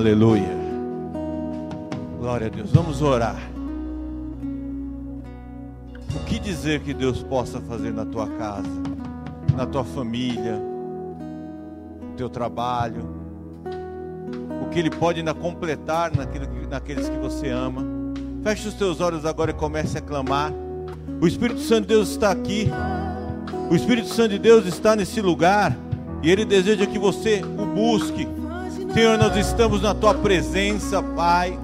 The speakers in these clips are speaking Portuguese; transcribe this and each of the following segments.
Aleluia. Glória a Deus. Vamos orar. O que dizer que Deus possa fazer na tua casa, na tua família, no teu trabalho? O que Ele pode ainda completar naqueles que você ama? Feche os teus olhos agora e comece a clamar. O Espírito Santo de Deus está aqui. O Espírito Santo de Deus está nesse lugar e Ele deseja que você o busque. Senhor, nós estamos na Tua presença, Pai,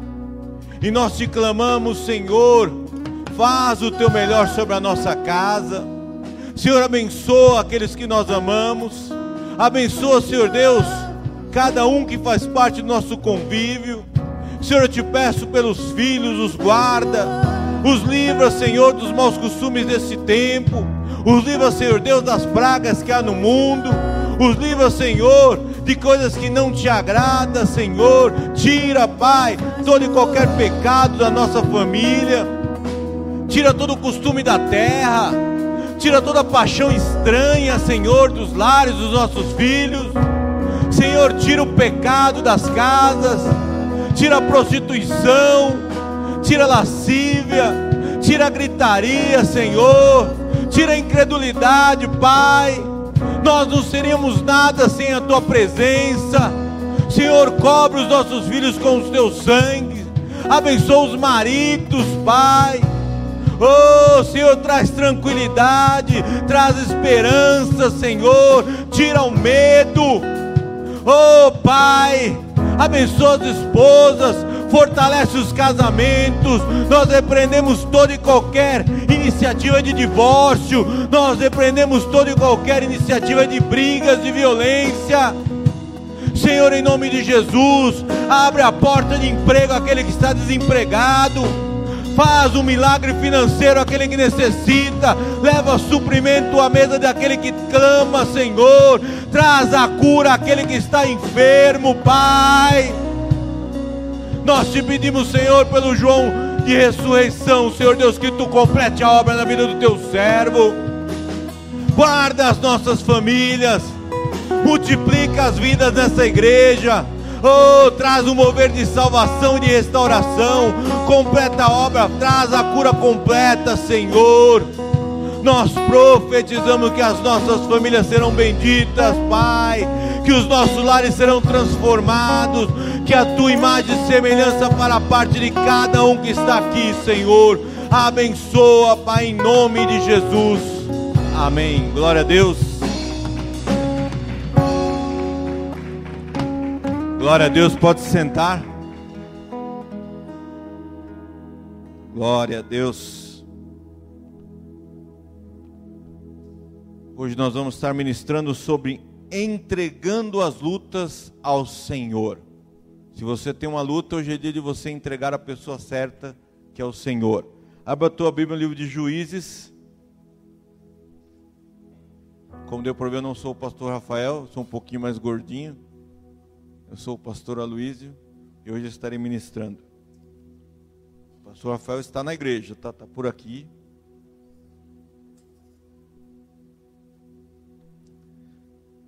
e nós te clamamos, Senhor, faz o Teu melhor sobre a nossa casa. Senhor, abençoa aqueles que nós amamos. Abençoa, Senhor Deus, cada um que faz parte do nosso convívio. Senhor, eu te peço pelos filhos, os guarda os livra, Senhor, dos maus costumes desse tempo, os livra, Senhor Deus, das pragas que há no mundo, os livra, Senhor, de coisas que não te agrada, Senhor. Tira, Pai, todo e qualquer pecado da nossa família. Tira todo o costume da terra. Tira toda a paixão estranha, Senhor, dos lares dos nossos filhos. Senhor, tira o pecado das casas. Tira a prostituição tira a lascívia, tira a gritaria, Senhor, tira a incredulidade, Pai. Nós não seríamos nada sem a tua presença. Senhor, cobre os nossos filhos com os teus sangue. Abençoa os maridos, Pai. Oh, Senhor, traz tranquilidade, traz esperança, Senhor. Tira o medo. Oh, Pai, abençoa as esposas, fortalece os casamentos. Nós repreendemos toda e qualquer iniciativa de divórcio, nós repreendemos toda e qualquer iniciativa de brigas, de violência. Senhor, em nome de Jesus, abre a porta de emprego àquele que está desempregado. Faz um milagre financeiro àquele que necessita. Leva suprimento à mesa daquele que clama, Senhor. Traz a cura àquele que está enfermo, Pai. Nós te pedimos, Senhor, pelo João de ressurreição, Senhor Deus, que tu complete a obra na vida do teu servo. Guarda as nossas famílias, multiplica as vidas nessa igreja. Oh, traz um mover de salvação e de restauração. Completa a obra, traz a cura completa, Senhor. Nós profetizamos que as nossas famílias serão benditas, Pai que os nossos lares serão transformados, que a tua imagem e semelhança para a parte de cada um que está aqui, Senhor. Abençoa, Pai, em nome de Jesus. Amém. Glória a Deus. Glória a Deus, pode sentar. Glória a Deus. Hoje nós vamos estar ministrando sobre entregando as lutas ao Senhor. Se você tem uma luta, hoje é dia de você entregar a pessoa certa, que é o Senhor. Abra a tua Bíblia no livro de Juízes. Como deu ver, eu não sou o pastor Rafael, sou um pouquinho mais gordinho. Eu sou o pastor Aloísio e hoje estarei ministrando. O pastor Rafael está na igreja, está tá por aqui.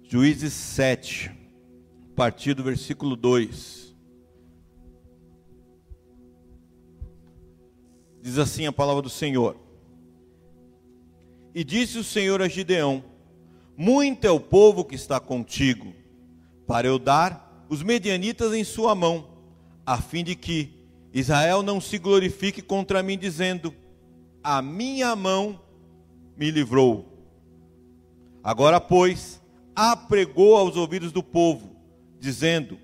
Juízes 7, a partir do versículo 2. Diz assim a palavra do Senhor: E disse o Senhor a Gideão: Muito é o povo que está contigo, para eu dar os medianitas em sua mão, a fim de que Israel não se glorifique contra mim, dizendo: A minha mão me livrou. Agora, pois, apregou aos ouvidos do povo, dizendo: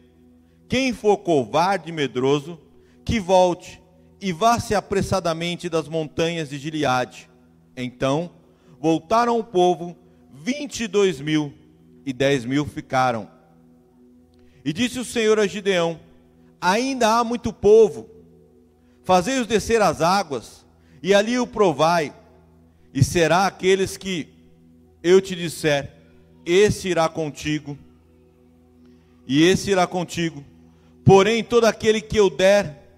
Quem for covarde e medroso, que volte e vá-se apressadamente das montanhas de Gileade. Então voltaram o povo, vinte e dois mil, e dez mil ficaram. E disse o Senhor a Gideão: Ainda há muito povo, fazei-os descer as águas, e ali o provai, e será aqueles que eu te disser, esse irá contigo, e esse irá contigo. Porém, todo aquele que eu der,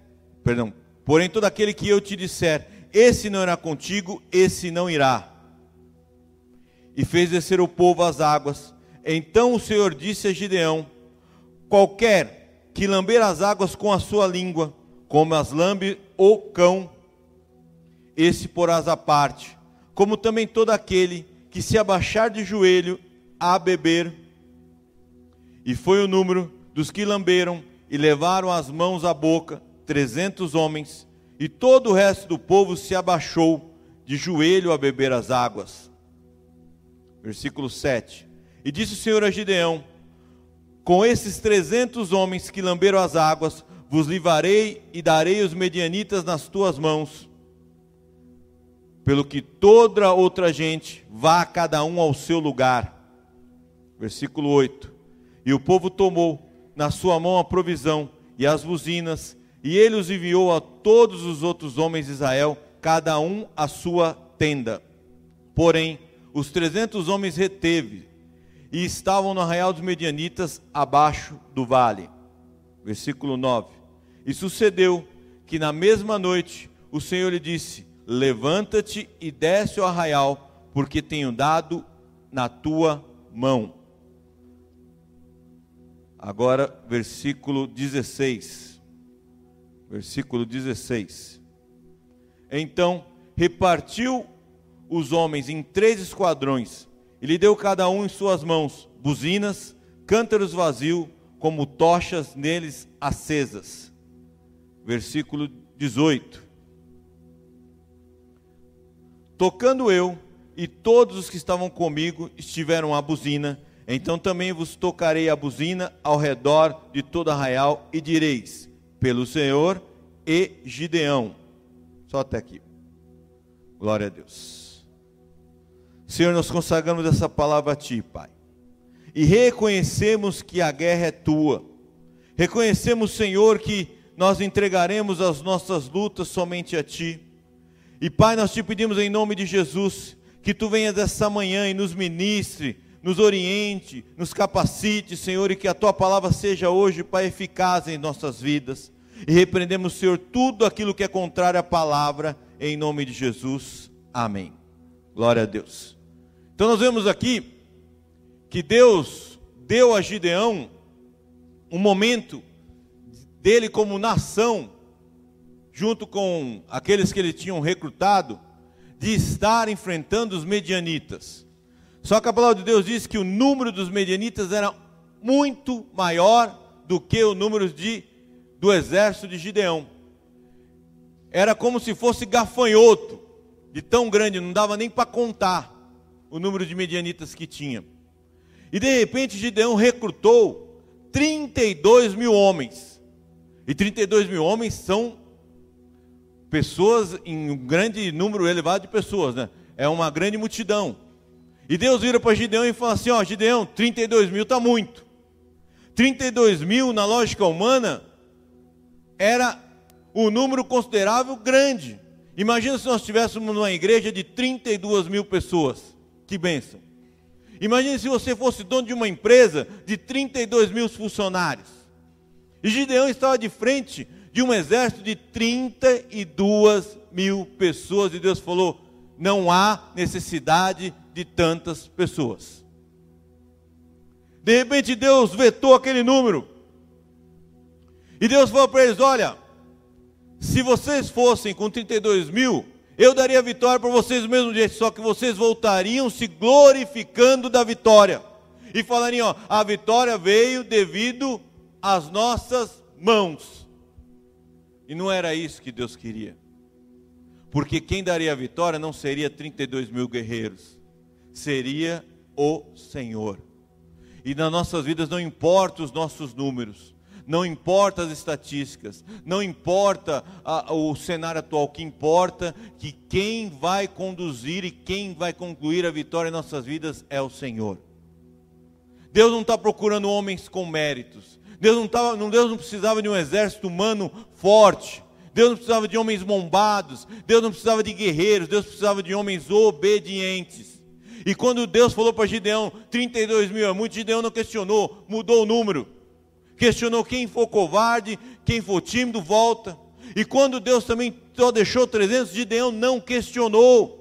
perdão, porém, todo aquele que eu te disser, esse não irá contigo, esse não irá. e fez descer o povo às águas. Então o Senhor disse a Gideão: Qualquer que lamber as águas com a sua língua, como as lambe o cão, esse porás à parte, como também todo aquele que se abaixar de joelho a beber. E foi o número dos que lamberam e levaram as mãos à boca, trezentos homens, e todo o resto do povo se abaixou de joelho a beber as águas. Versículo 7. E disse o Senhor a Gideão: Com esses trezentos homens que lamberam as águas, vos livrarei e darei os medianitas nas tuas mãos. Pelo que toda outra gente vá cada um ao seu lugar. Versículo 8. E o povo tomou na sua mão a provisão e as buzinas, e ele os enviou a todos os outros homens de Israel, cada um a sua tenda. Porém, os trezentos homens reteve, e estavam no arraial dos medianitas, abaixo do vale. Versículo 9. E sucedeu que na mesma noite o Senhor lhe disse: Levanta-te e desce ao arraial, porque tenho dado na tua mão. Agora, versículo 16. Versículo 16. Então repartiu os homens em três esquadrões e lhe deu cada um em suas mãos buzinas, cântaros vazios, como tochas neles acesas. Versículo 18. Tocando eu e todos os que estavam comigo estiveram a buzina, então também vos tocarei a buzina ao redor de todo arraial e direis: pelo Senhor e Gideão. Só até aqui. Glória a Deus. Senhor, nós consagramos essa palavra a Ti, Pai. E reconhecemos que a guerra é Tua. Reconhecemos, Senhor, que nós entregaremos as nossas lutas somente a Ti. E Pai, nós te pedimos em nome de Jesus que Tu venhas essa manhã e nos ministre nos oriente, nos capacite, Senhor, e que a tua palavra seja hoje, Pai, eficaz em nossas vidas. E repreendemos, Senhor, tudo aquilo que é contrário à palavra, em nome de Jesus. Amém. Glória a Deus. Então nós vemos aqui que Deus deu a Gideão um momento dele como nação, junto com aqueles que ele tinham recrutado, de estar enfrentando os medianitas. Só que a palavra de Deus diz que o número dos medianitas era muito maior do que o número de, do exército de Gideão. Era como se fosse gafanhoto, de tão grande, não dava nem para contar o número de medianitas que tinha. E de repente Gideão recrutou 32 mil homens. E 32 mil homens são pessoas, em um grande número elevado de pessoas, né? É uma grande multidão. E Deus vira para Gideão e fala assim: Ó, Gideão, 32 mil está muito. 32 mil, na lógica humana, era um número considerável grande. Imagina se nós estivéssemos numa igreja de 32 mil pessoas. Que bênção. Imagine se você fosse dono de uma empresa de 32 mil funcionários. E Gideão estava de frente de um exército de 32 mil pessoas. E Deus falou: não há necessidade de tantas pessoas. De repente Deus vetou aquele número. E Deus falou para eles: Olha, se vocês fossem com 32 mil, eu daria vitória para vocês do mesmo jeito, só que vocês voltariam se glorificando da vitória. E falariam: ó, a vitória veio devido às nossas mãos. E não era isso que Deus queria. Porque quem daria a vitória não seria 32 mil guerreiros seria o Senhor. E nas nossas vidas não importa os nossos números, não importa as estatísticas, não importa a, o cenário atual, o que importa que quem vai conduzir e quem vai concluir a vitória em nossas vidas é o Senhor. Deus não está procurando homens com méritos. Deus não, tava, Deus não precisava de um exército humano forte. Deus não precisava de homens bombados. Deus não precisava de guerreiros. Deus precisava de homens obedientes. E quando Deus falou para Gideão, 32 mil é muito, Gideão não questionou, mudou o número. Questionou quem for covarde, quem for tímido, volta. E quando Deus também só deixou 300, Gideão não questionou.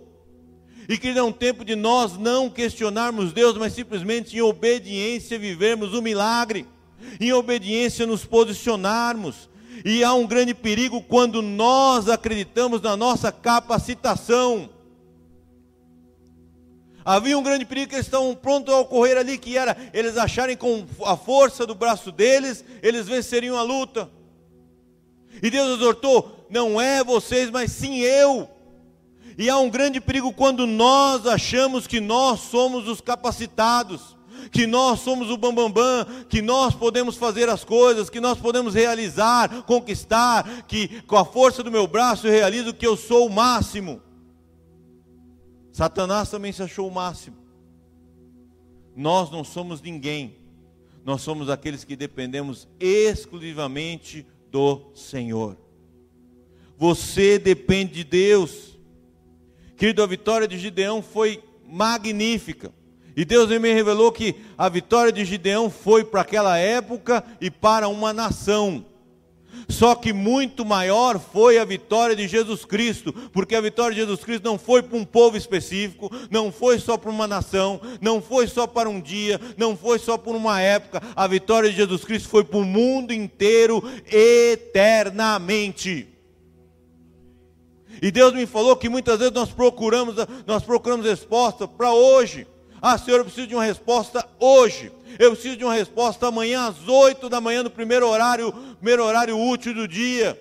E que é um tempo de nós não questionarmos Deus, mas simplesmente em obediência vivermos o milagre, em obediência nos posicionarmos. E há um grande perigo quando nós acreditamos na nossa capacitação. Havia um grande perigo que eles estavam prontos a ocorrer ali, que era eles acharem com a força do braço deles, eles venceriam a luta. E Deus exortou: não é vocês, mas sim eu. E há um grande perigo quando nós achamos que nós somos os capacitados, que nós somos o bambambam, bam, bam, que nós podemos fazer as coisas, que nós podemos realizar, conquistar, que com a força do meu braço eu realizo que eu sou o máximo. Satanás também se achou o máximo. Nós não somos ninguém. Nós somos aqueles que dependemos exclusivamente do Senhor. Você depende de Deus. Querido, a vitória de Gideão foi magnífica. E Deus me revelou que a vitória de Gideão foi para aquela época e para uma nação. Só que muito maior foi a vitória de Jesus Cristo, porque a vitória de Jesus Cristo não foi para um povo específico, não foi só para uma nação, não foi só para um dia, não foi só por uma época. A vitória de Jesus Cristo foi para o mundo inteiro eternamente. E Deus me falou que muitas vezes nós procuramos, nós procuramos resposta para hoje. Ah, Senhor, eu preciso de uma resposta hoje. Eu preciso de uma resposta amanhã às oito da manhã, no primeiro horário, primeiro horário útil do dia.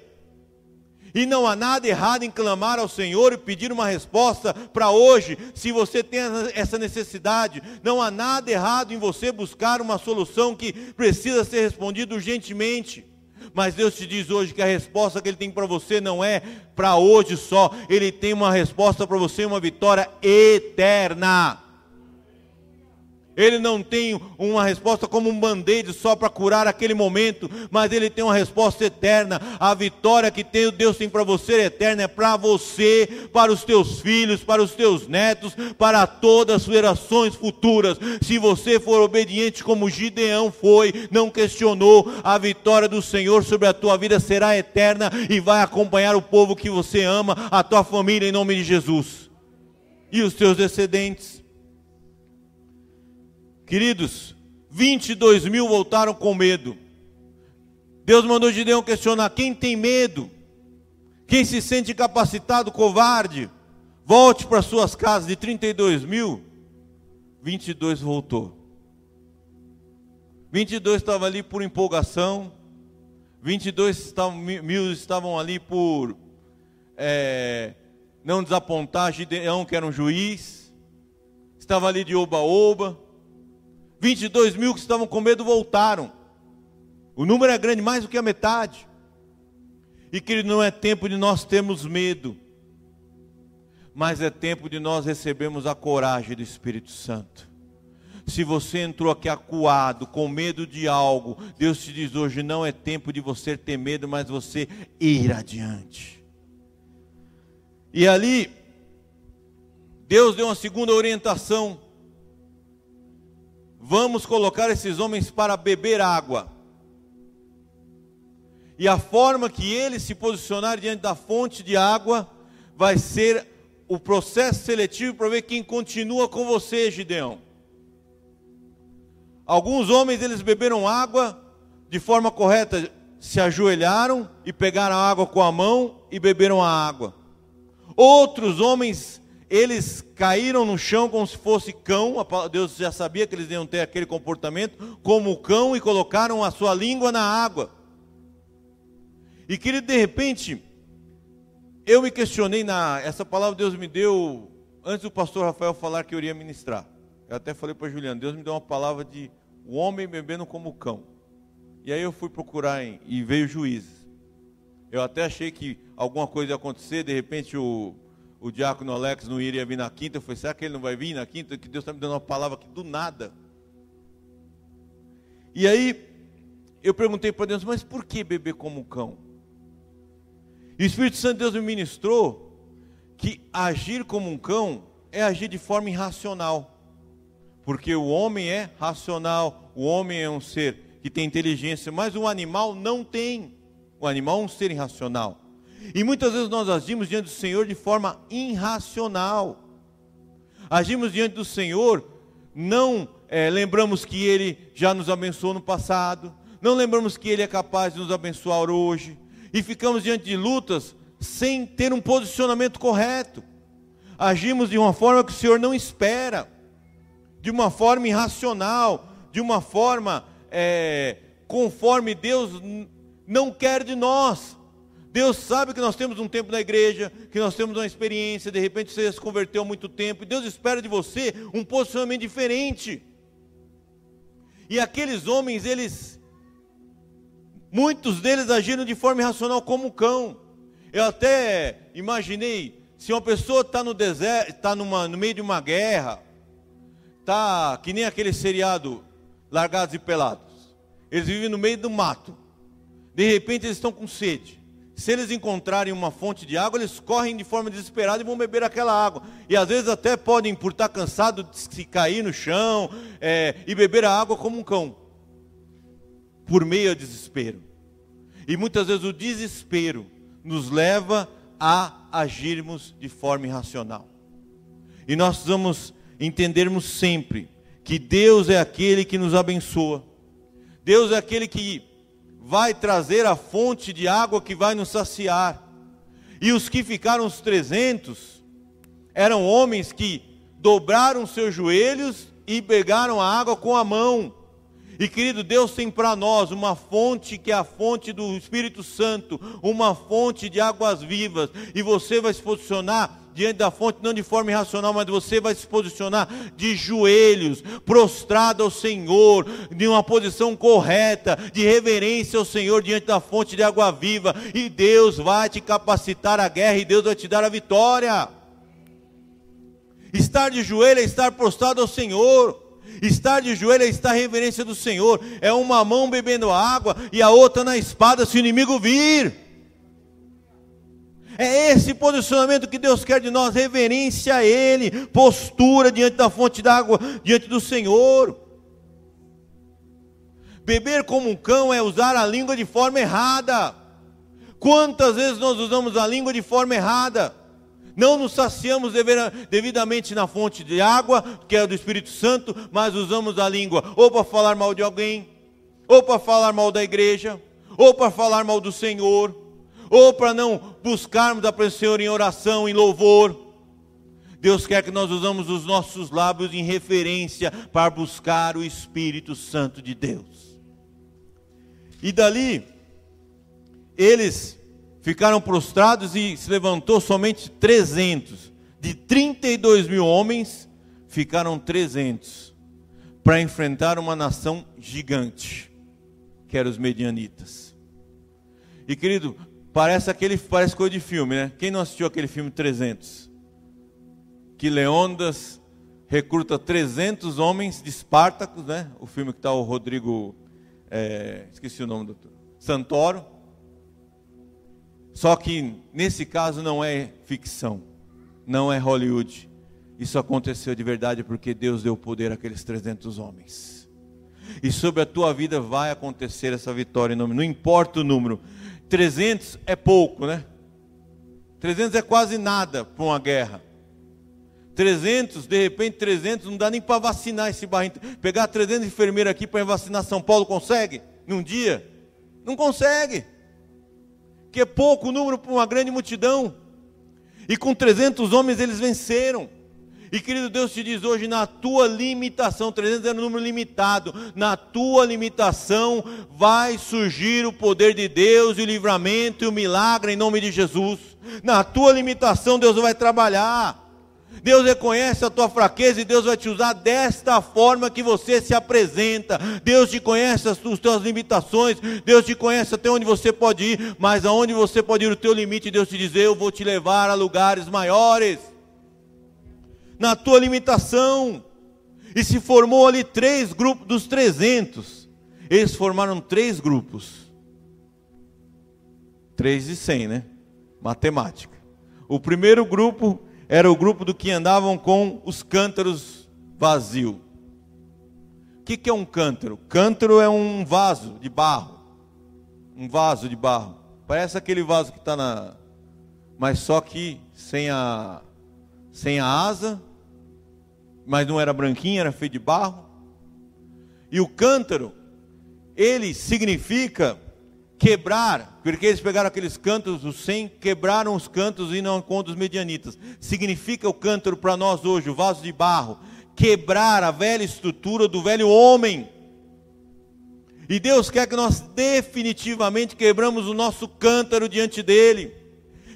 E não há nada errado em clamar ao Senhor e pedir uma resposta para hoje, se você tem essa necessidade. Não há nada errado em você buscar uma solução que precisa ser respondida urgentemente. Mas Deus te diz hoje que a resposta que Ele tem para você não é para hoje só, Ele tem uma resposta para você, uma vitória eterna. Ele não tem uma resposta como um band-aid só para curar aquele momento, mas ele tem uma resposta eterna. A vitória que Deus tem para você é eterna, é para você, para os teus filhos, para os teus netos, para todas as gerações futuras. Se você for obediente como Gideão foi, não questionou, a vitória do Senhor sobre a tua vida será eterna e vai acompanhar o povo que você ama, a tua família em nome de Jesus. E os teus descendentes. Queridos, 22 mil voltaram com medo. Deus mandou Gideão questionar: quem tem medo? Quem se sente capacitado, covarde? Volte para suas casas. De 32 mil, 22 voltou. 22 estavam ali por empolgação. 22 estavam, mil estavam ali por é, não desapontar Gideão, que era um juiz. Estava ali de oba-oba. 22 mil que estavam com medo voltaram. O número é grande, mais do que a metade. E que não é tempo de nós termos medo, mas é tempo de nós recebermos a coragem do Espírito Santo. Se você entrou aqui acuado, com medo de algo, Deus te diz hoje: não é tempo de você ter medo, mas você ir adiante. E ali, Deus deu uma segunda orientação Vamos colocar esses homens para beber água. E a forma que eles se posicionarem diante da fonte de água vai ser o processo seletivo para ver quem continua com você, Gideão. Alguns homens eles beberam água de forma correta, se ajoelharam e pegaram a água com a mão e beberam a água. Outros homens eles caíram no chão como se fosse cão, Deus já sabia que eles iam ter aquele comportamento, como cão, e colocaram a sua língua na água. E que de repente, eu me questionei na. Essa palavra Deus me deu antes do pastor Rafael falar que eu iria ministrar. Eu até falei para Juliano, Deus me deu uma palavra de o homem bebendo como cão. E aí eu fui procurar em, e veio juízes. Eu até achei que alguma coisa ia acontecer, de repente o o diácono Alex não iria vir na quinta. Eu falei, será que ele não vai vir na quinta? Que Deus está me dando uma palavra aqui do nada. E aí, eu perguntei para Deus, mas por que beber como um cão? E o Espírito Santo de Deus me ministrou que agir como um cão é agir de forma irracional. Porque o homem é racional, o homem é um ser que tem inteligência, mas o animal não tem. O animal é um ser irracional. E muitas vezes nós agimos diante do Senhor de forma irracional. Agimos diante do Senhor, não é, lembramos que Ele já nos abençoou no passado, não lembramos que Ele é capaz de nos abençoar hoje, e ficamos diante de lutas sem ter um posicionamento correto. Agimos de uma forma que o Senhor não espera, de uma forma irracional, de uma forma é, conforme Deus não quer de nós. Deus sabe que nós temos um tempo na igreja, que nós temos uma experiência, de repente você se converteu há muito tempo, e Deus espera de você um posicionamento diferente. E aqueles homens, eles, muitos deles agiram de forma irracional como cão. Eu até imaginei, se uma pessoa está no deserto, está no meio de uma guerra, está que nem aquele seriado Largados e Pelados. Eles vivem no meio do mato. De repente eles estão com sede. Se eles encontrarem uma fonte de água, eles correm de forma desesperada e vão beber aquela água. E às vezes até podem, por estar cansado, se cair no chão é, e beber a água como um cão, por meio ao desespero. E muitas vezes o desespero nos leva a agirmos de forma irracional. E nós precisamos entendermos sempre que Deus é aquele que nos abençoa. Deus é aquele que vai trazer a fonte de água que vai nos saciar. E os que ficaram os trezentos eram homens que dobraram seus joelhos e pegaram a água com a mão. E querido, Deus tem para nós uma fonte que é a fonte do Espírito Santo, uma fonte de águas vivas, e você vai se posicionar diante da fonte, não de forma irracional, mas você vai se posicionar de joelhos, prostrado ao Senhor, de uma posição correta, de reverência ao Senhor diante da fonte de água viva, e Deus vai te capacitar a guerra e Deus vai te dar a vitória. Estar de joelho é estar prostrado ao Senhor. Estar de joelho é estar reverência do Senhor. É uma mão bebendo água e a outra na espada se o inimigo vir. É esse posicionamento que Deus quer de nós, reverência a Ele, postura diante da fonte d'água, diante do Senhor. Beber como um cão é usar a língua de forma errada. Quantas vezes nós usamos a língua de forma errada? Não nos saciamos devidamente na fonte de água, que é do Espírito Santo, mas usamos a língua ou para falar mal de alguém, ou para falar mal da igreja, ou para falar mal do Senhor ou para não buscarmos a presença do Senhor em oração, em louvor. Deus quer que nós usamos os nossos lábios em referência para buscar o Espírito Santo de Deus. E dali, eles ficaram prostrados e se levantou somente 300. De 32 mil homens, ficaram 300 para enfrentar uma nação gigante, que eram os medianitas. E querido, Parece aquele, parece coisa de filme, né? Quem não assistiu aquele filme 300? Que Leondas recruta 300 homens de Espartacos, né? O filme que está o Rodrigo, é, esqueci o nome do Santoro. Só que nesse caso não é ficção, não é Hollywood. Isso aconteceu de verdade porque Deus deu poder àqueles 300 homens. E sobre a tua vida vai acontecer essa vitória em nome, não importa o número, 300 é pouco, né? 300 é quase nada para uma guerra. 300, de repente 300, não dá nem para vacinar esse barrinho. Pegar 300 enfermeiros aqui para vacinar São Paulo, consegue? Num dia? Não consegue. Que é pouco número para uma grande multidão. E com 300 homens eles venceram. E querido Deus te diz hoje, na tua limitação, 300 era um número limitado, na tua limitação vai surgir o poder de Deus, e o livramento e o milagre em nome de Jesus. Na tua limitação Deus vai trabalhar. Deus reconhece a tua fraqueza e Deus vai te usar desta forma que você se apresenta. Deus te conhece as tuas limitações, Deus te conhece até onde você pode ir, mas aonde você pode ir o teu limite, Deus te diz: Eu vou te levar a lugares maiores na tua limitação. E se formou ali três grupos dos 300. Eles formaram três grupos. Três de cem, né? Matemática. O primeiro grupo era o grupo do que andavam com os cântaros vazios. O que, que é um cântaro? Cântaro é um vaso de barro. Um vaso de barro. Parece aquele vaso que está na. Mas só que sem a sem a asa mas não era branquinho, era feito de barro. E o cântaro, ele significa quebrar, porque eles pegaram aqueles cantos, os 100, quebraram os cantos e não contra os medianitas. Significa o cântaro para nós hoje, o vaso de barro, quebrar a velha estrutura do velho homem. E Deus quer que nós definitivamente quebramos o nosso cântaro diante dele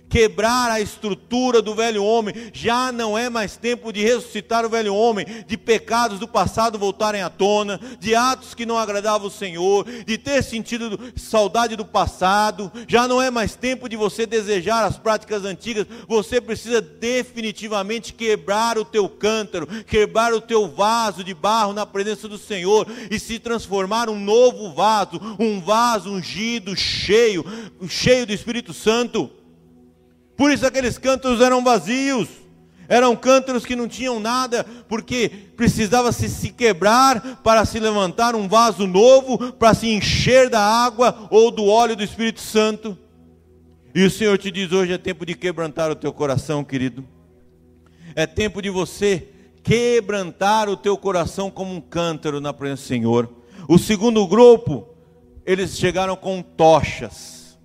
quebrar a estrutura do velho homem. Já não é mais tempo de ressuscitar o velho homem, de pecados do passado voltarem à tona, de atos que não agradavam o Senhor, de ter sentido saudade do passado. Já não é mais tempo de você desejar as práticas antigas. Você precisa definitivamente quebrar o teu cântaro, quebrar o teu vaso de barro na presença do Senhor e se transformar um novo vaso, um vaso ungido, cheio, cheio do Espírito Santo. Por isso aqueles cântaros eram vazios. Eram cântaros que não tinham nada, porque precisava se, se quebrar para se levantar um vaso novo, para se encher da água ou do óleo do Espírito Santo. E o Senhor te diz hoje é tempo de quebrantar o teu coração, querido. É tempo de você quebrantar o teu coração como um cântaro na presença do Senhor. O segundo grupo, eles chegaram com tochas.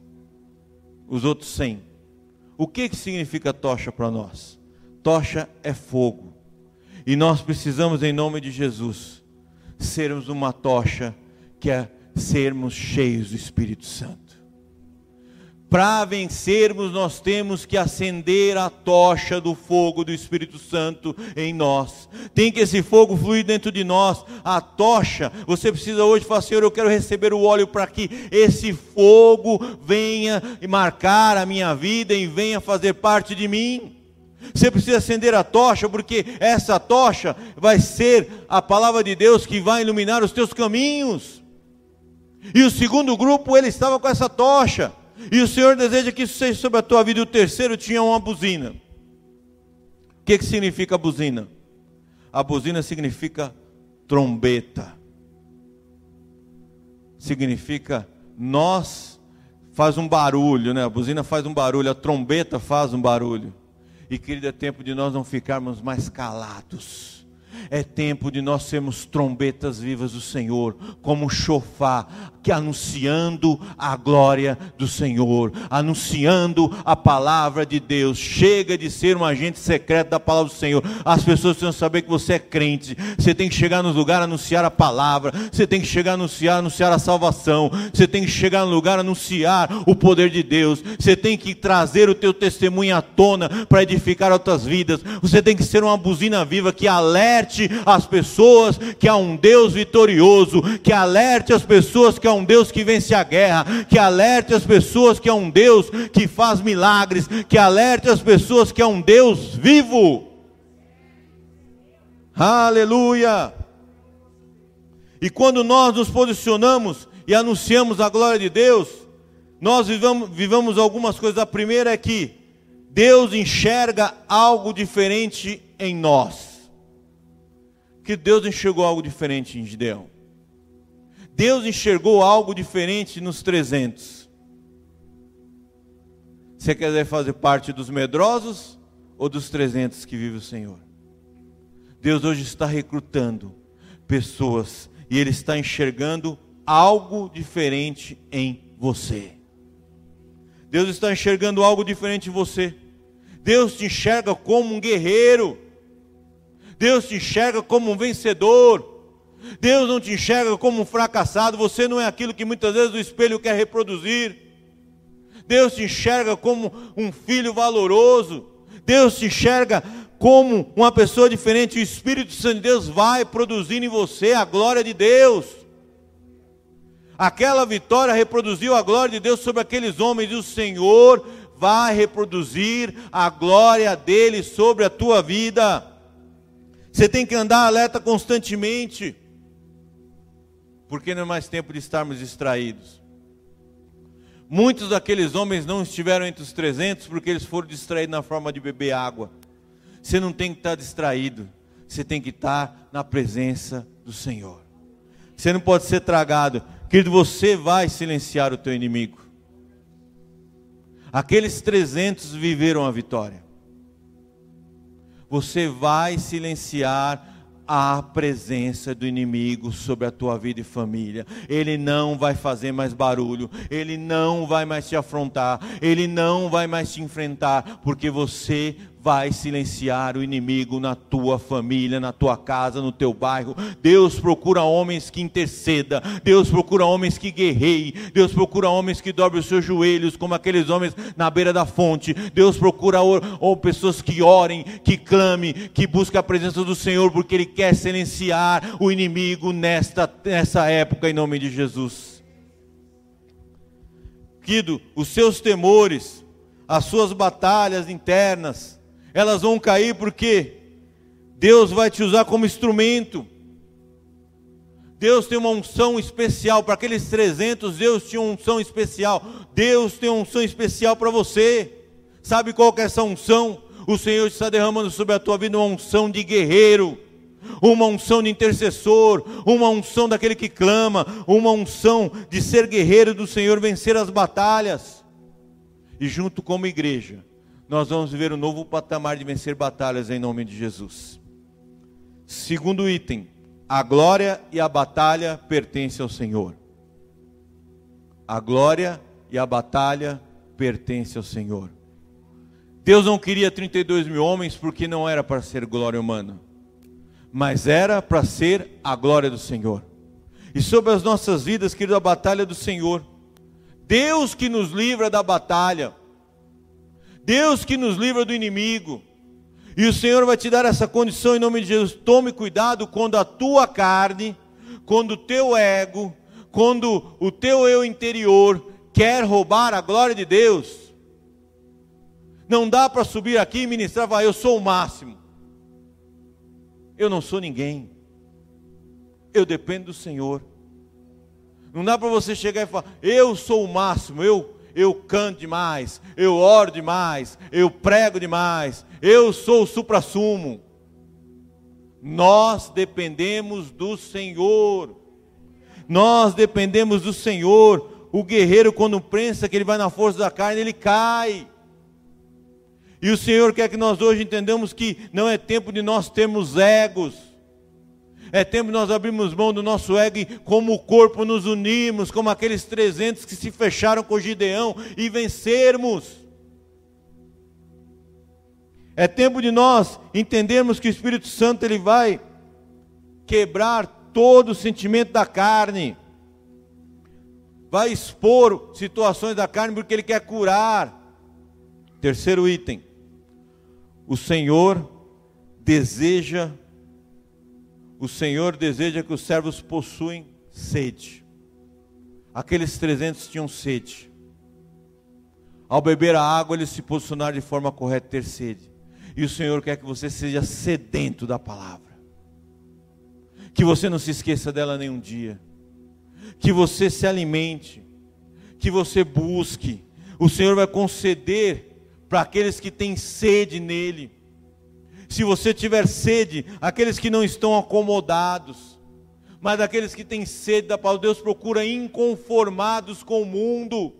Os outros cem o que, que significa tocha para nós? Tocha é fogo. E nós precisamos, em nome de Jesus, sermos uma tocha que é sermos cheios do Espírito Santo. Para vencermos, nós temos que acender a tocha do fogo do Espírito Santo em nós. Tem que esse fogo fluir dentro de nós. A tocha, você precisa hoje falar, Senhor, eu quero receber o óleo para que esse fogo venha marcar a minha vida e venha fazer parte de mim. Você precisa acender a tocha, porque essa tocha vai ser a palavra de Deus que vai iluminar os teus caminhos. E o segundo grupo, ele estava com essa tocha. E o Senhor deseja que isso seja sobre a tua vida. E o terceiro tinha uma buzina. O que, que significa buzina? A buzina significa trombeta. Significa nós faz um barulho, né? A buzina faz um barulho, a trombeta faz um barulho. E querido, é tempo de nós não ficarmos mais calados é tempo de nós sermos trombetas vivas do Senhor, como chofá, que anunciando a glória do Senhor, anunciando a palavra de Deus. Chega de ser um agente secreto da palavra do Senhor. As pessoas precisam saber que você é crente. Você tem que chegar nos lugares anunciar a palavra. Você tem que chegar a anunciar, anunciar a salvação. Você tem que chegar no lugar anunciar o poder de Deus. Você tem que trazer o teu testemunho à tona para edificar outras vidas. Você tem que ser uma buzina viva que alerta alerte as pessoas que há um Deus vitorioso, que alerte as pessoas que há um Deus que vence a guerra, que alerte as pessoas que há um Deus que faz milagres, que alerte as pessoas que há um Deus vivo. Aleluia! E quando nós nos posicionamos e anunciamos a glória de Deus, nós vivamos, vivamos algumas coisas. A primeira é que Deus enxerga algo diferente em nós que Deus enxergou algo diferente em Gideão. Deus enxergou algo diferente nos 300. Você quer fazer parte dos medrosos ou dos 300 que vive o Senhor? Deus hoje está recrutando pessoas e Ele está enxergando algo diferente em você. Deus está enxergando algo diferente em você. Deus te enxerga como um guerreiro. Deus te enxerga como um vencedor. Deus não te enxerga como um fracassado. Você não é aquilo que muitas vezes o espelho quer reproduzir. Deus te enxerga como um filho valoroso. Deus te enxerga como uma pessoa diferente. O Espírito Santo de Deus vai produzir em você a glória de Deus. Aquela vitória reproduziu a glória de Deus sobre aqueles homens, e o Senhor vai reproduzir a glória dele sobre a tua vida. Você tem que andar alerta constantemente. Porque não é mais tempo de estarmos distraídos. Muitos daqueles homens não estiveram entre os 300 porque eles foram distraídos na forma de beber água. Você não tem que estar distraído. Você tem que estar na presença do Senhor. Você não pode ser tragado. Querido, você vai silenciar o teu inimigo. Aqueles 300 viveram a vitória você vai silenciar a presença do inimigo sobre a tua vida e família. Ele não vai fazer mais barulho, ele não vai mais te afrontar, ele não vai mais te enfrentar, porque você vai silenciar o inimigo na tua família, na tua casa, no teu bairro. Deus procura homens que interceda, Deus procura homens que guerreiem, Deus procura homens que dobrem os seus joelhos, como aqueles homens na beira da fonte. Deus procura ou, pessoas que orem, que clamem, que busquem a presença do Senhor, porque Ele quer silenciar o inimigo nesta, nessa época, em nome de Jesus. Querido, os seus temores, as suas batalhas internas, elas vão cair porque Deus vai te usar como instrumento. Deus tem uma unção especial para aqueles 300, Deus tinha uma unção especial. Deus tem uma unção especial para você. Sabe qual que é essa unção? O Senhor está derramando sobre a tua vida uma unção de guerreiro, uma unção de intercessor, uma unção daquele que clama, uma unção de ser guerreiro do Senhor, vencer as batalhas. E junto como igreja, nós vamos viver um novo patamar de vencer batalhas em nome de Jesus. Segundo item, a glória e a batalha pertencem ao Senhor. A glória e a batalha pertencem ao Senhor. Deus não queria 32 mil homens porque não era para ser glória humana, mas era para ser a glória do Senhor. E sobre as nossas vidas, querido, a batalha do Senhor. Deus que nos livra da batalha. Deus que nos livra do inimigo. E o Senhor vai te dar essa condição em nome de Jesus. Tome cuidado quando a tua carne, quando o teu ego, quando o teu eu interior quer roubar a glória de Deus. Não dá para subir aqui e ministrar, vai, eu sou o máximo. Eu não sou ninguém. Eu dependo do Senhor. Não dá para você chegar e falar, eu sou o máximo, eu eu canto demais, eu oro demais, eu prego demais, eu sou o supra-sumo. Nós dependemos do Senhor. Nós dependemos do Senhor. O guerreiro, quando pensa que ele vai na força da carne, ele cai. E o Senhor quer que nós hoje entendamos que não é tempo de nós termos egos é tempo nós abrirmos mão do nosso ego como corpo, nos unirmos, como aqueles 300 que se fecharam com Gideão e vencermos. É tempo de nós entendermos que o Espírito Santo ele vai quebrar todo o sentimento da carne, vai expor situações da carne porque ele quer curar. Terceiro item: o Senhor deseja o Senhor deseja que os servos possuem sede. Aqueles 300 tinham sede. Ao beber a água, eles se posicionaram de forma correta, ter sede. E o Senhor quer que você seja sedento da palavra. Que você não se esqueça dela nenhum dia. Que você se alimente. Que você busque. O Senhor vai conceder para aqueles que têm sede nele se você tiver sede, aqueles que não estão acomodados, mas aqueles que têm sede da palavra, Deus procura inconformados com o mundo,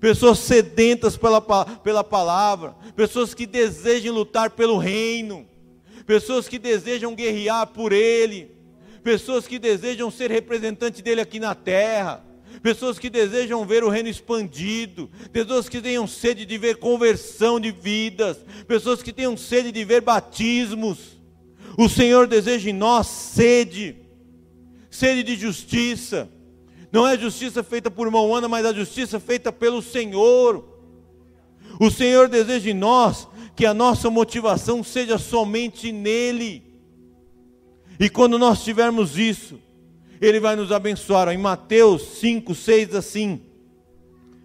pessoas sedentas pela, pela palavra, pessoas que desejam lutar pelo reino, pessoas que desejam guerrear por Ele, pessoas que desejam ser representante dele aqui na terra pessoas que desejam ver o reino expandido, pessoas que tenham sede de ver conversão de vidas, pessoas que tenham sede de ver batismos. O Senhor deseja em nós sede, sede de justiça. Não é justiça feita por uma humana, mas a justiça feita pelo Senhor. O Senhor deseja em nós que a nossa motivação seja somente nele. E quando nós tivermos isso, ele vai nos abençoar. Em Mateus 5, 6, assim.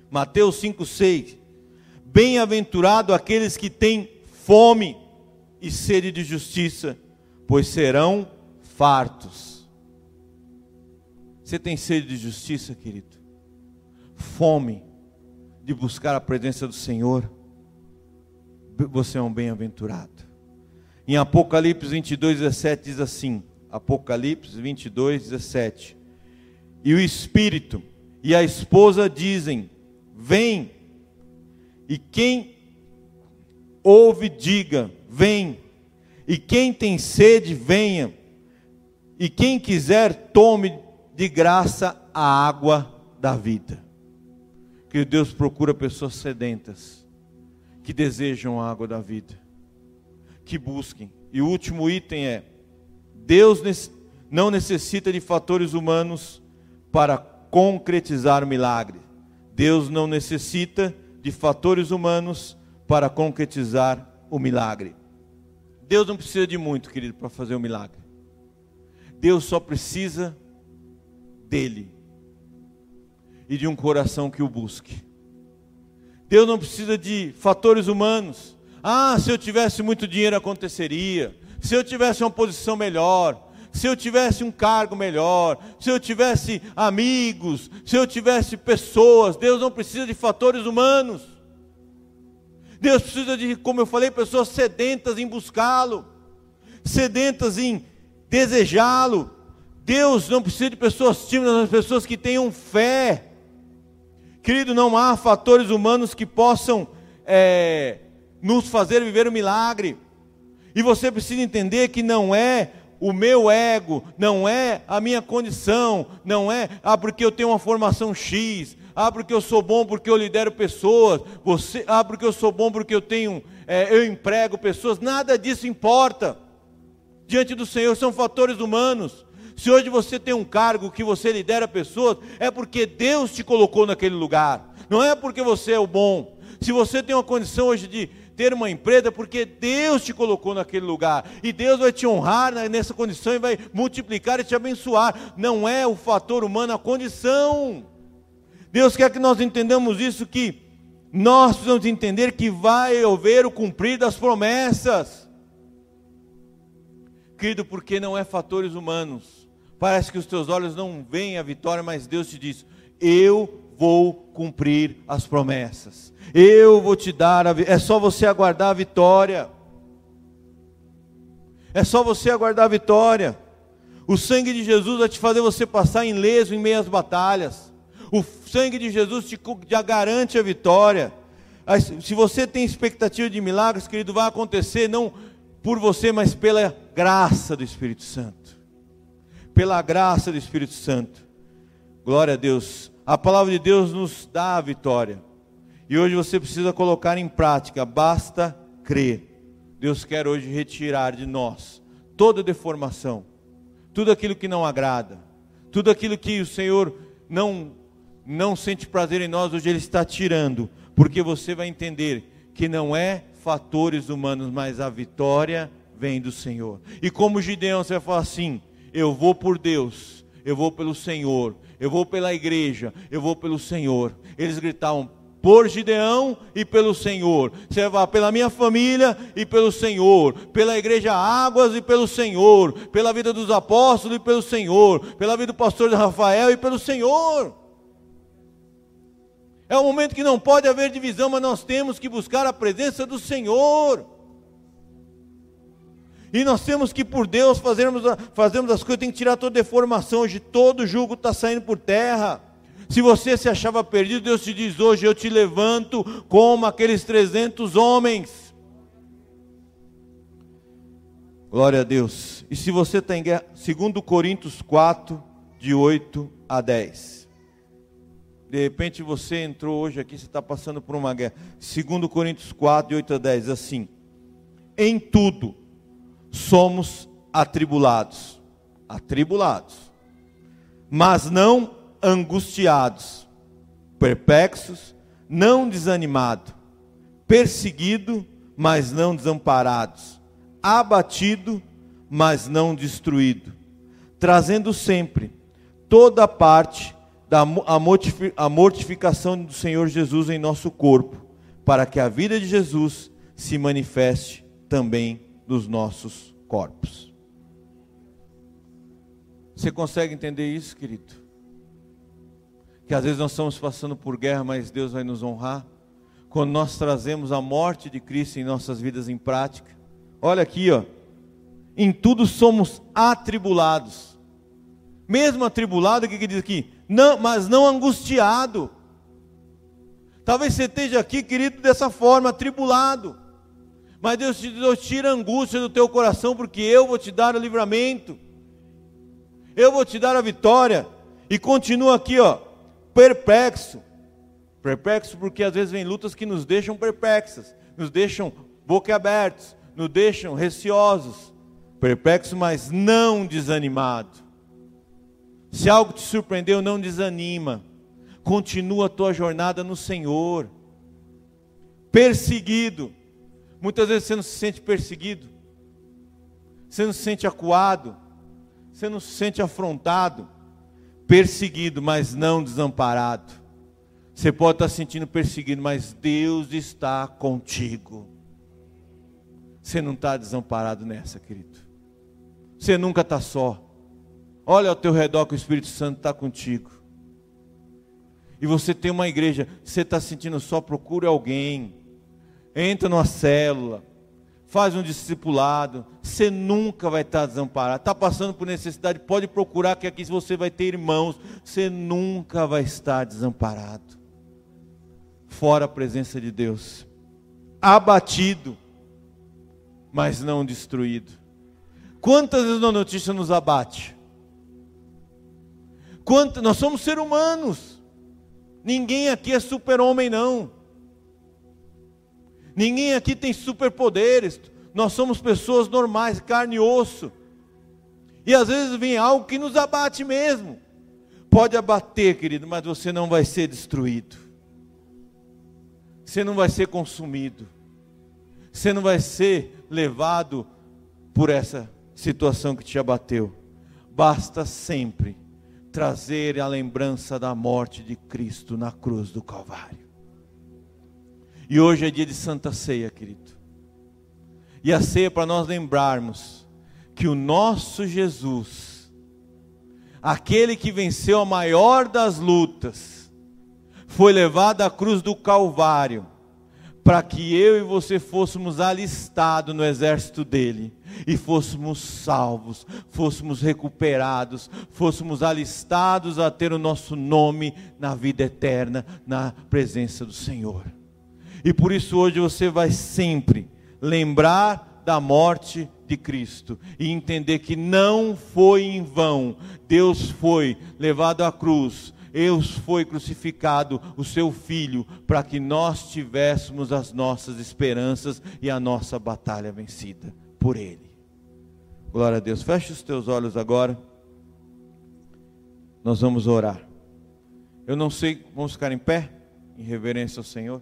Mateus 5, 6. Bem-aventurado aqueles que têm fome e sede de justiça, pois serão fartos. Você tem sede de justiça, querido? Fome de buscar a presença do Senhor? Você é um bem-aventurado. Em Apocalipse 22, 17 diz assim: Apocalipse 22, 17. E o Espírito e a esposa dizem: Vem. E quem ouve, diga: Vem. E quem tem sede, venha. E quem quiser, tome de graça a água da vida. Que Deus procura pessoas sedentas, que desejam a água da vida, que busquem. E o último item é: Deus não necessita de fatores humanos para concretizar o milagre. Deus não necessita de fatores humanos para concretizar o milagre. Deus não precisa de muito, querido, para fazer o milagre. Deus só precisa dele e de um coração que o busque. Deus não precisa de fatores humanos. Ah, se eu tivesse muito dinheiro aconteceria. Se eu tivesse uma posição melhor, se eu tivesse um cargo melhor, se eu tivesse amigos, se eu tivesse pessoas, Deus não precisa de fatores humanos. Deus precisa de, como eu falei, pessoas sedentas em buscá-lo, sedentas em desejá-lo. Deus não precisa de pessoas tímidas, mas pessoas que tenham fé. Querido, não há fatores humanos que possam é, nos fazer viver o um milagre. E você precisa entender que não é o meu ego, não é a minha condição, não é, ah, porque eu tenho uma formação X, ah, porque eu sou bom porque eu lidero pessoas, você, ah, porque eu sou bom porque eu tenho, é, eu emprego pessoas, nada disso importa. Diante do Senhor são fatores humanos. Se hoje você tem um cargo que você lidera pessoas, é porque Deus te colocou naquele lugar, não é porque você é o bom. Se você tem uma condição hoje de ter uma empresa, porque Deus te colocou naquele lugar, e Deus vai te honrar nessa condição e vai multiplicar e te abençoar. Não é o fator humano a condição. Deus quer que nós entendamos isso que nós precisamos entender que vai haver o cumprir das promessas. Querido, porque não é fatores humanos. Parece que os teus olhos não veem a vitória, mas Deus te diz: Eu vou cumprir as promessas. Eu vou te dar a é só você aguardar a vitória. É só você aguardar a vitória. O sangue de Jesus vai te fazer você passar ileso em meias batalhas. O sangue de Jesus te, já garante a vitória. Se você tem expectativa de milagres, querido, vai acontecer não por você, mas pela graça do Espírito Santo. Pela graça do Espírito Santo. Glória a Deus. A palavra de Deus nos dá a vitória. E hoje você precisa colocar em prática, basta crer. Deus quer hoje retirar de nós toda deformação, tudo aquilo que não agrada, tudo aquilo que o Senhor não não sente prazer em nós, hoje Ele está tirando, porque você vai entender que não é fatores humanos, mas a vitória vem do Senhor. E como Gideão, você vai falar assim: eu vou por Deus, eu vou pelo Senhor, eu vou pela igreja, eu vou pelo Senhor. Eles gritavam: por Gideão e pelo Senhor. Você vai pela minha família e pelo Senhor, pela igreja Águas e pelo Senhor, pela vida dos apóstolos e pelo Senhor, pela vida do pastor Rafael e pelo Senhor. É um momento que não pode haver divisão, mas nós temos que buscar a presença do Senhor. E nós temos que, por Deus, fazermos, fazermos as coisas, tem que tirar toda deformação. Hoje todo jugo está saindo por terra. Se você se achava perdido, Deus te diz hoje: Eu te levanto como aqueles 300 homens. Glória a Deus. E se você está em guerra, 2 Coríntios 4, de 8 a 10. De repente você entrou hoje aqui, você está passando por uma guerra. 2 Coríntios 4, de 8 a 10, assim. Em tudo somos atribulados. Atribulados. Mas não angustiados, perplexos, não desanimados, perseguido, mas não desamparados, abatido, mas não destruído, trazendo sempre toda parte da mortificação do Senhor Jesus em nosso corpo, para que a vida de Jesus se manifeste também nos nossos corpos. Você consegue entender isso, querido? Que às vezes nós estamos passando por guerra, mas Deus vai nos honrar. Quando nós trazemos a morte de Cristo em nossas vidas em prática. Olha aqui, ó. Em tudo somos atribulados. Mesmo atribulado, o que, que diz aqui? não, mas não angustiado. Talvez você esteja aqui, querido, dessa forma, atribulado. Mas Deus te tira a angústia do teu coração, porque eu vou te dar o livramento, eu vou te dar a vitória. E continua aqui, ó, perplexo. Perplexo porque às vezes vem lutas que nos deixam perplexas, nos deixam boquiabertos, nos deixam receosos. Perplexo, mas não desanimado. Se algo te surpreendeu, não desanima. Continua a tua jornada no Senhor. Perseguido. Muitas vezes você não se sente perseguido. Você não se sente acuado. Você não se sente afrontado. Perseguido, mas não desamparado. Você pode estar sentindo perseguido, mas Deus está contigo. Você não está desamparado nessa, querido. Você nunca está só. Olha ao teu redor que o Espírito Santo está contigo. E você tem uma igreja, você está sentindo só, procure alguém. Entra numa célula, faz um discipulado. Você nunca vai estar desamparado. Está passando por necessidade, pode procurar que aqui você vai ter irmãos. Você nunca vai estar desamparado fora a presença de Deus, abatido, mas não destruído. Quantas vezes a notícia nos abate? Quanto, nós somos seres humanos. Ninguém aqui é super-homem, não. Ninguém aqui tem superpoderes. Nós somos pessoas normais, carne e osso. E às vezes vem algo que nos abate mesmo. Pode abater, querido, mas você não vai ser destruído. Você não vai ser consumido. Você não vai ser levado por essa situação que te abateu. Basta sempre trazer a lembrança da morte de Cristo na cruz do Calvário. E hoje é dia de Santa Ceia, querido. E a ceia é para nós lembrarmos que o nosso Jesus, aquele que venceu a maior das lutas, foi levado à cruz do Calvário, para que eu e você fôssemos alistados no exército dele e fôssemos salvos, fôssemos recuperados, fôssemos alistados a ter o nosso nome na vida eterna, na presença do Senhor. E por isso hoje você vai sempre lembrar da morte de Cristo e entender que não foi em vão, Deus foi levado à cruz Deus foi crucificado, o seu filho, para que nós tivéssemos as nossas esperanças e a nossa batalha vencida por Ele. Glória a Deus. Feche os teus olhos agora. Nós vamos orar. Eu não sei, vamos ficar em pé, em reverência ao Senhor.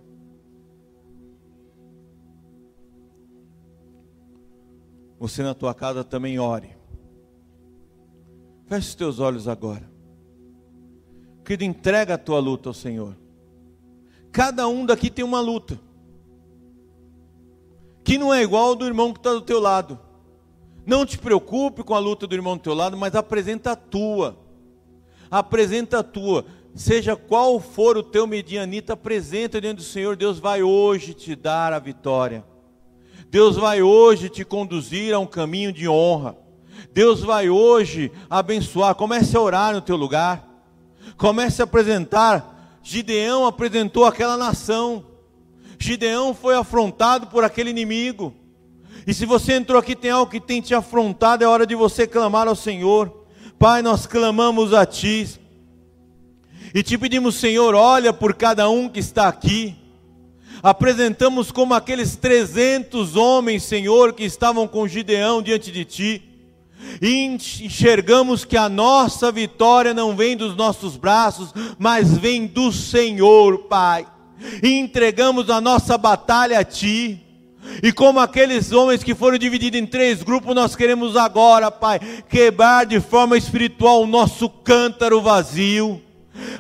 Você na tua casa também ore. Feche os teus olhos agora. Querido, entrega a tua luta ao Senhor. Cada um daqui tem uma luta. Que não é igual ao do irmão que está do teu lado. Não te preocupe com a luta do irmão do teu lado, mas apresenta a tua. Apresenta a tua. Seja qual for o teu medianita, apresenta diante do Senhor. Deus vai hoje te dar a vitória. Deus vai hoje te conduzir a um caminho de honra. Deus vai hoje abençoar. Comece a orar no teu lugar. Comece a apresentar. Gideão apresentou aquela nação. Gideão foi afrontado por aquele inimigo. E se você entrou aqui, tem algo que tem te afrontado, é hora de você clamar ao Senhor. Pai, nós clamamos a Ti. E te pedimos, Senhor, olha por cada um que está aqui. Apresentamos como aqueles 300 homens, Senhor, que estavam com Gideão diante de Ti e enxergamos que a nossa vitória não vem dos nossos braços, mas vem do Senhor, Pai. E entregamos a nossa batalha a Ti. E como aqueles homens que foram divididos em três grupos, nós queremos agora, Pai, quebrar de forma espiritual o nosso cântaro vazio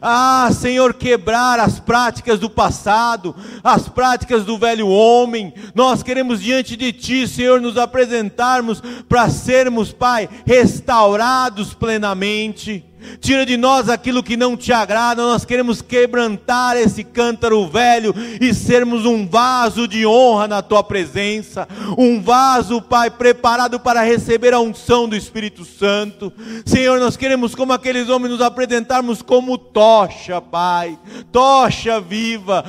ah, Senhor, quebrar as práticas do passado, as práticas do velho homem. Nós queremos diante de Ti, Senhor, nos apresentarmos para sermos, Pai, restaurados plenamente. Tira de nós aquilo que não te agrada. Nós queremos quebrantar esse cântaro velho e sermos um vaso de honra na tua presença, um vaso, Pai, preparado para receber a unção do Espírito Santo. Senhor, nós queremos, como aqueles homens, nos apresentarmos como tocha, Pai, tocha viva,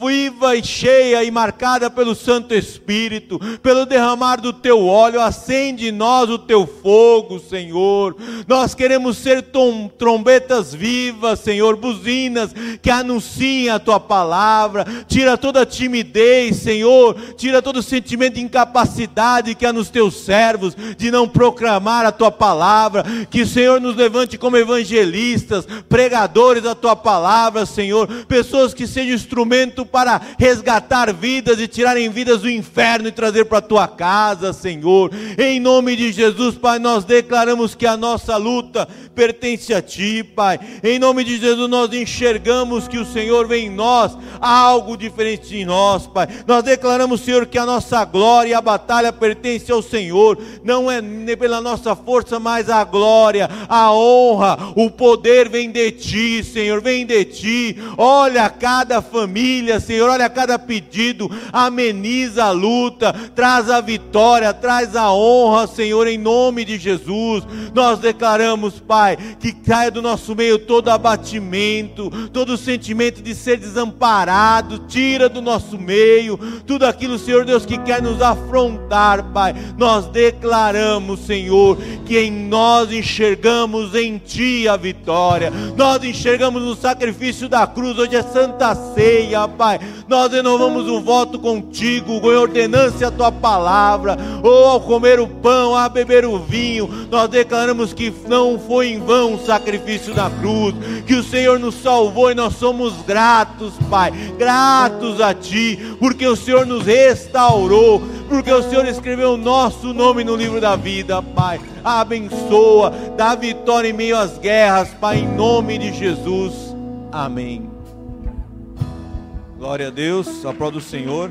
viva e cheia e marcada pelo Santo Espírito, pelo derramar do teu óleo, acende em nós o teu fogo, Senhor. Nós queremos ser trombetas vivas, Senhor, buzinas que anunciem a tua palavra. Tira toda timidez, Senhor, tira todo sentimento de incapacidade que há nos teus servos de não proclamar a tua palavra. Que o Senhor nos levante como evangelistas, pregadores da tua palavra, Senhor, pessoas que sejam instrumento para resgatar vidas e tirarem vidas do inferno e trazer para a tua casa, Senhor. Em nome de Jesus, Pai, nós declaramos que a nossa luta pertence a Ti, Pai. Em nome de Jesus, nós enxergamos que o Senhor vem em nós, algo diferente de nós, Pai. Nós declaramos, Senhor, que a nossa glória e a batalha pertence ao Senhor, não é pela nossa força, mas a glória, a honra, o poder vem de Ti, Senhor, vem de Ti. Olha cada família, Senhor, olha cada pedido, ameniza a luta, traz a vitória, traz a honra, Senhor, em nome de Jesus. Nós declaramos, Pai, que caia do nosso meio todo abatimento, todo sentimento de ser desamparado, tira do nosso meio tudo aquilo, Senhor Deus, que quer nos afrontar, Pai. Nós declaramos, Senhor, que em nós enxergamos em Ti a vitória, nós enxergamos no sacrifício da cruz, hoje é Santa Ceia, Pai. Nós renovamos o voto contigo, em ordenância a Tua palavra, ou ao comer o pão, a beber o vinho, nós declaramos que não foi em vão o sacrifício da cruz, que o Senhor nos salvou e nós somos gratos, Pai, gratos a Ti, porque o Senhor nos restaurou, porque o Senhor escreveu o nosso nome no livro da vida, Pai. Abençoa, dá vitória em meio às guerras, Pai, em nome de Jesus. Amém. Glória a Deus, aplauda o Senhor.